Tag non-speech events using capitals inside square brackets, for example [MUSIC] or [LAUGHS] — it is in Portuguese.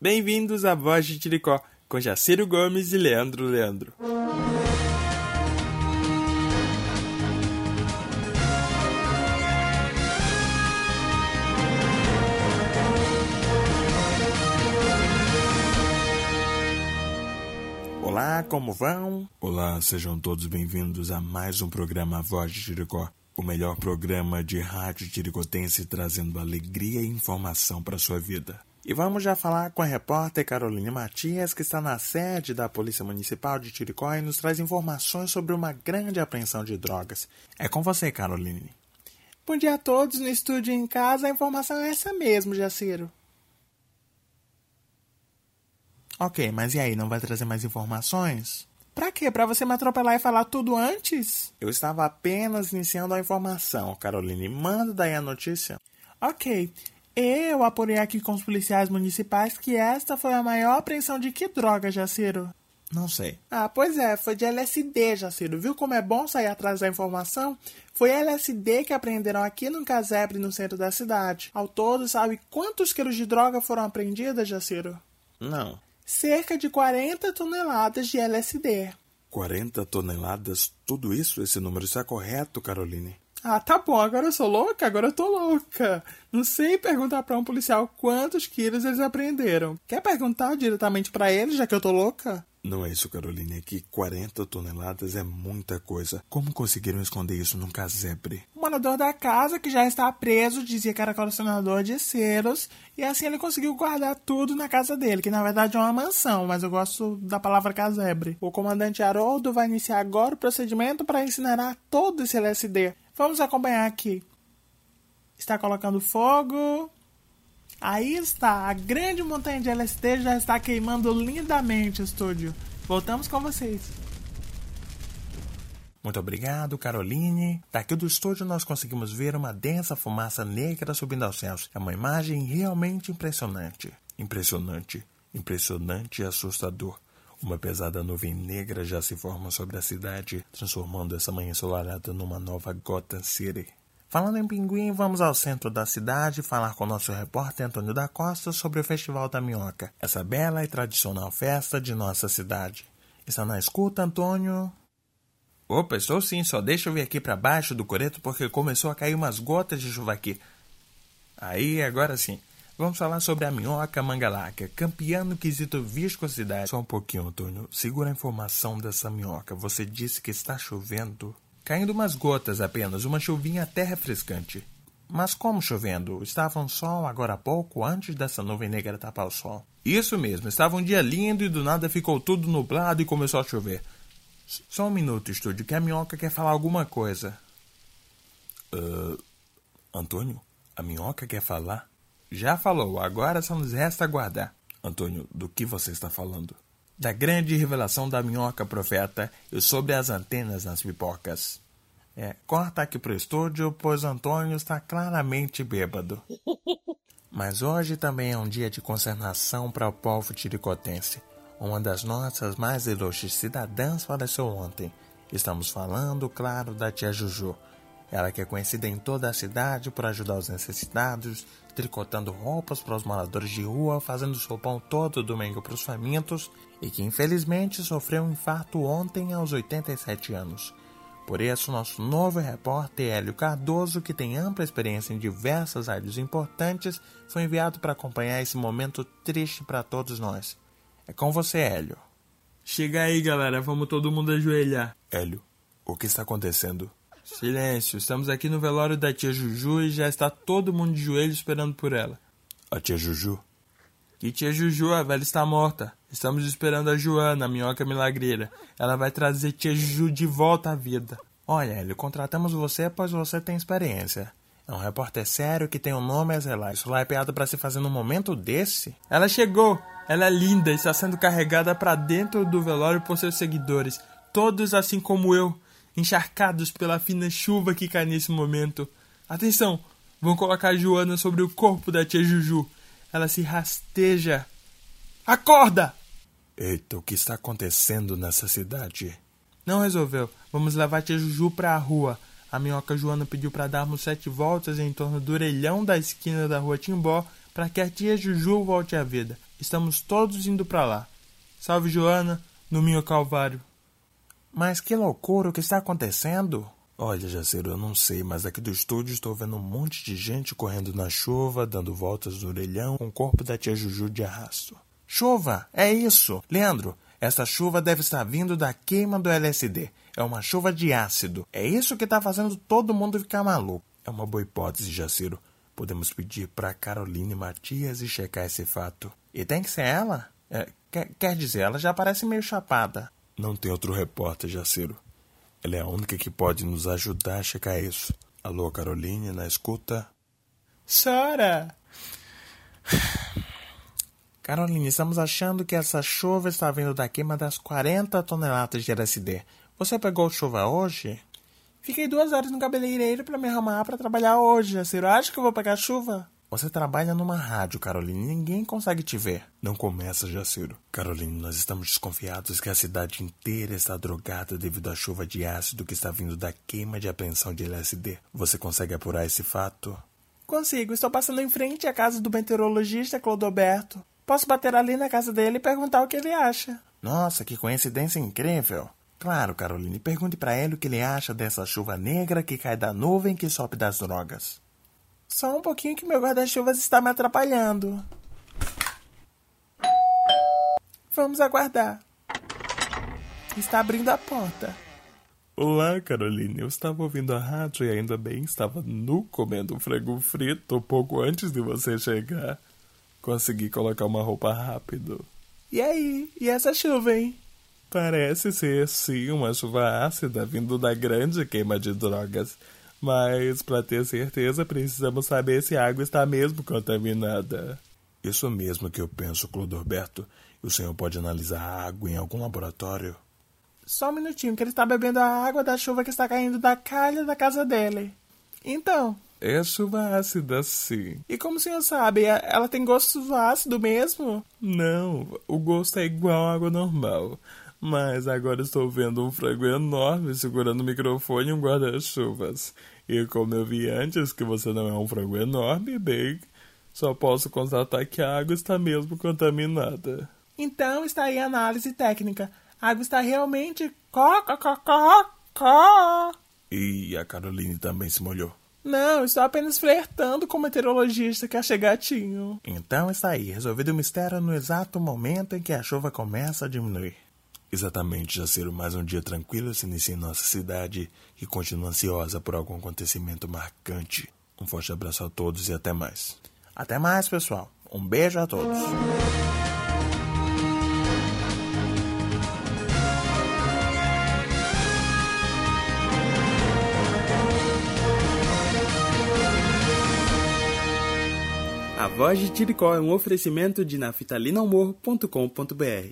Bem-vindos à Voz de Tiricó, com Jaciro Gomes e Leandro Leandro. Olá, como vão? Olá, sejam todos bem-vindos a mais um programa Voz de Tiricó, o melhor programa de rádio tiricotense trazendo alegria e informação para sua vida. E vamos já falar com a repórter Caroline Matias, que está na sede da Polícia Municipal de Tiricó e nos traz informações sobre uma grande apreensão de drogas. É com você, Caroline. Bom dia a todos no estúdio e em casa. A informação é essa mesmo, Jaciro. Ok, mas e aí, não vai trazer mais informações? Pra quê? Pra você me atropelar e falar tudo antes? Eu estava apenas iniciando a informação, Caroline. Manda daí a notícia. Ok. Eu apurei aqui com os policiais municipais que esta foi a maior apreensão de que droga, Jaciro? Não sei. Ah, pois é, foi de LSD, Jaciro. Viu como é bom sair atrás da informação? Foi LSD que apreenderam aqui no casebre, no centro da cidade. Ao todo, sabe quantos quilos de droga foram apreendidas, Jaciro? Não cerca de 40 toneladas de LSD. 40 toneladas? Tudo isso? Esse número está correto, Caroline? Ah, tá bom, agora eu sou louca? Agora eu tô louca. Não sei perguntar para um policial quantos quilos eles apreenderam. Quer perguntar diretamente para eles, já que eu tô louca? Não é isso, Caroline. É que 40 toneladas é muita coisa. Como conseguiram esconder isso num casebre? O morador da casa, que já está preso, dizia que era colecionador de selos. E assim ele conseguiu guardar tudo na casa dele, que na verdade é uma mansão, mas eu gosto da palavra casebre. O comandante Haroldo vai iniciar agora o procedimento para incinerar todo esse LSD. Vamos acompanhar aqui. Está colocando fogo. Aí está, a grande montanha de LSD já está queimando lindamente o estúdio. Voltamos com vocês. Muito obrigado, Caroline. Daqui do estúdio nós conseguimos ver uma densa fumaça negra subindo aos céus. É uma imagem realmente impressionante. Impressionante, impressionante e assustador. Uma pesada nuvem negra já se forma sobre a cidade, transformando essa manhã ensolarada numa nova Gotham City. Falando em pinguim, vamos ao centro da cidade falar com nosso repórter Antônio da Costa sobre o Festival da Minhoca, essa bela e tradicional festa de nossa cidade. Está na escuta, Antônio? Opa, estou sim, só deixa eu vir aqui para baixo do coreto porque começou a cair umas gotas de chuva aqui. Aí, agora sim. Vamos falar sobre a minhoca mangaláquia, campeã no quesito viscosidade. Só um pouquinho, Antônio. Segura a informação dessa minhoca. Você disse que está chovendo? Caindo umas gotas apenas, uma chuvinha até refrescante. Mas como chovendo? Estava um sol agora há pouco, antes dessa nuvem negra tapar o sol. Isso mesmo, estava um dia lindo e do nada ficou tudo nublado e começou a chover. Só um minuto, estúdio, que a minhoca quer falar alguma coisa. Uh, Antônio, a minhoca quer falar? Já falou, agora só nos resta aguardar. Antônio, do que você está falando? da grande revelação da minhoca profeta e sobre as antenas nas pipocas. É, corta aqui pro estúdio, pois Antônio está claramente bêbado. [LAUGHS] Mas hoje também é um dia de consternação para o povo tiricotense. Uma das nossas mais ilustres cidadãs faleceu ontem. Estamos falando, claro, da tia Juju. Ela que é conhecida em toda a cidade por ajudar os necessitados, tricotando roupas para os moradores de rua, fazendo sopão todo domingo para os famintos e que infelizmente sofreu um infarto ontem aos 87 anos. Por isso, nosso novo repórter Hélio Cardoso, que tem ampla experiência em diversas áreas importantes, foi enviado para acompanhar esse momento triste para todos nós. É com você, Hélio. Chega aí, galera, vamos todo mundo ajoelhar. Hélio, o que está acontecendo? Silêncio, estamos aqui no velório da tia Juju e já está todo mundo de joelho esperando por ela. A tia Juju? Que tia Juju, a velha está morta. Estamos esperando a Joana, a minhoca milagreira. Ela vai trazer tia Juju de volta à vida. Olha, Hélio, contratamos você pois você tem experiência. É um repórter sério que tem um nome a zelar. Isso lá é piada para se fazer num momento desse? Ela chegou! Ela é linda e está sendo carregada para dentro do velório por seus seguidores. Todos assim como eu, encharcados pela fina chuva que cai nesse momento. Atenção! Vão colocar a Joana sobre o corpo da tia Juju. Ela se rasteja. Acorda! Eita, o que está acontecendo nessa cidade? Não resolveu. Vamos levar a tia Juju para a rua. A minhoca Joana pediu para darmos sete voltas em torno do orelhão da esquina da rua Timbó para que a tia Juju volte à vida. Estamos todos indo para lá. Salve Joana, no meu calvário. Mas que loucura, o que está acontecendo? Olha, Jaceiro, eu não sei, mas aqui do estúdio estou vendo um monte de gente correndo na chuva, dando voltas no orelhão, com o corpo da tia Juju de arrasto. Chuva, é isso. Leandro, essa chuva deve estar vindo da queima do LSD. É uma chuva de ácido. É isso que está fazendo todo mundo ficar maluco. É uma boa hipótese, Jaciro. Podemos pedir para Caroline Matias e checar esse fato. E tem que ser ela? É, quer, quer dizer, ela já parece meio chapada. Não tem outro repórter, Jaciro. Ela é a única que pode nos ajudar a checar isso. Alô, Caroline, na escuta? Sora! Caroline, estamos achando que essa chuva está vindo da queima das 40 toneladas de LSD. Você pegou chuva hoje? Fiquei duas horas no cabeleireiro para me arrumar para trabalhar hoje. Você acha que eu vou pegar chuva? Você trabalha numa rádio, Caroline. Ninguém consegue te ver. Não começa, Jaciro. Caroline, nós estamos desconfiados que a cidade inteira está drogada devido à chuva de ácido que está vindo da queima de apreensão de LSD. Você consegue apurar esse fato? Consigo. Estou passando em frente à casa do meteorologista Clodoberto. Posso bater ali na casa dele e perguntar o que ele acha. Nossa, que coincidência incrível! Claro, Caroline, pergunte para ele o que ele acha dessa chuva negra que cai da nuvem que sobe das drogas. Só um pouquinho que meu guarda-chuvas está me atrapalhando. Vamos aguardar. Está abrindo a porta. Olá, Caroline. Eu estava ouvindo a rádio e ainda bem estava nu comendo um frango frito pouco antes de você chegar. Consegui colocar uma roupa rápido. E aí? E essa chuva, hein? Parece ser, sim, uma chuva ácida vindo da grande queima de drogas. Mas, para ter certeza, precisamos saber se a água está mesmo contaminada. Isso mesmo que eu penso, Clodorberto. O senhor pode analisar a água em algum laboratório? Só um minutinho, que ele está bebendo a água da chuva que está caindo da calha da casa dele. Então. É chuva ácida, sim. E como o senhor sabe, ela tem gosto ácido mesmo? Não, o gosto é igual à água normal. Mas agora estou vendo um frango enorme segurando o microfone e um guarda-chuvas. E como eu vi antes que você não é um frango enorme, bem, só posso constatar que a água está mesmo contaminada. Então está aí a análise técnica. A água está realmente có, có, có, có, có. E a Caroline também se molhou. Não, estou apenas flertando com o meteorologista que achei gatinho. Então está aí, resolvido o mistério no exato momento em que a chuva começa a diminuir. Exatamente, já ser mais um dia tranquilo se inicia em nossa cidade e continua ansiosa por algum acontecimento marcante. Um forte abraço a todos e até mais. Até mais, pessoal. Um beijo a todos. A Voz de Tiricó é um oferecimento de naftalinaumor.com.br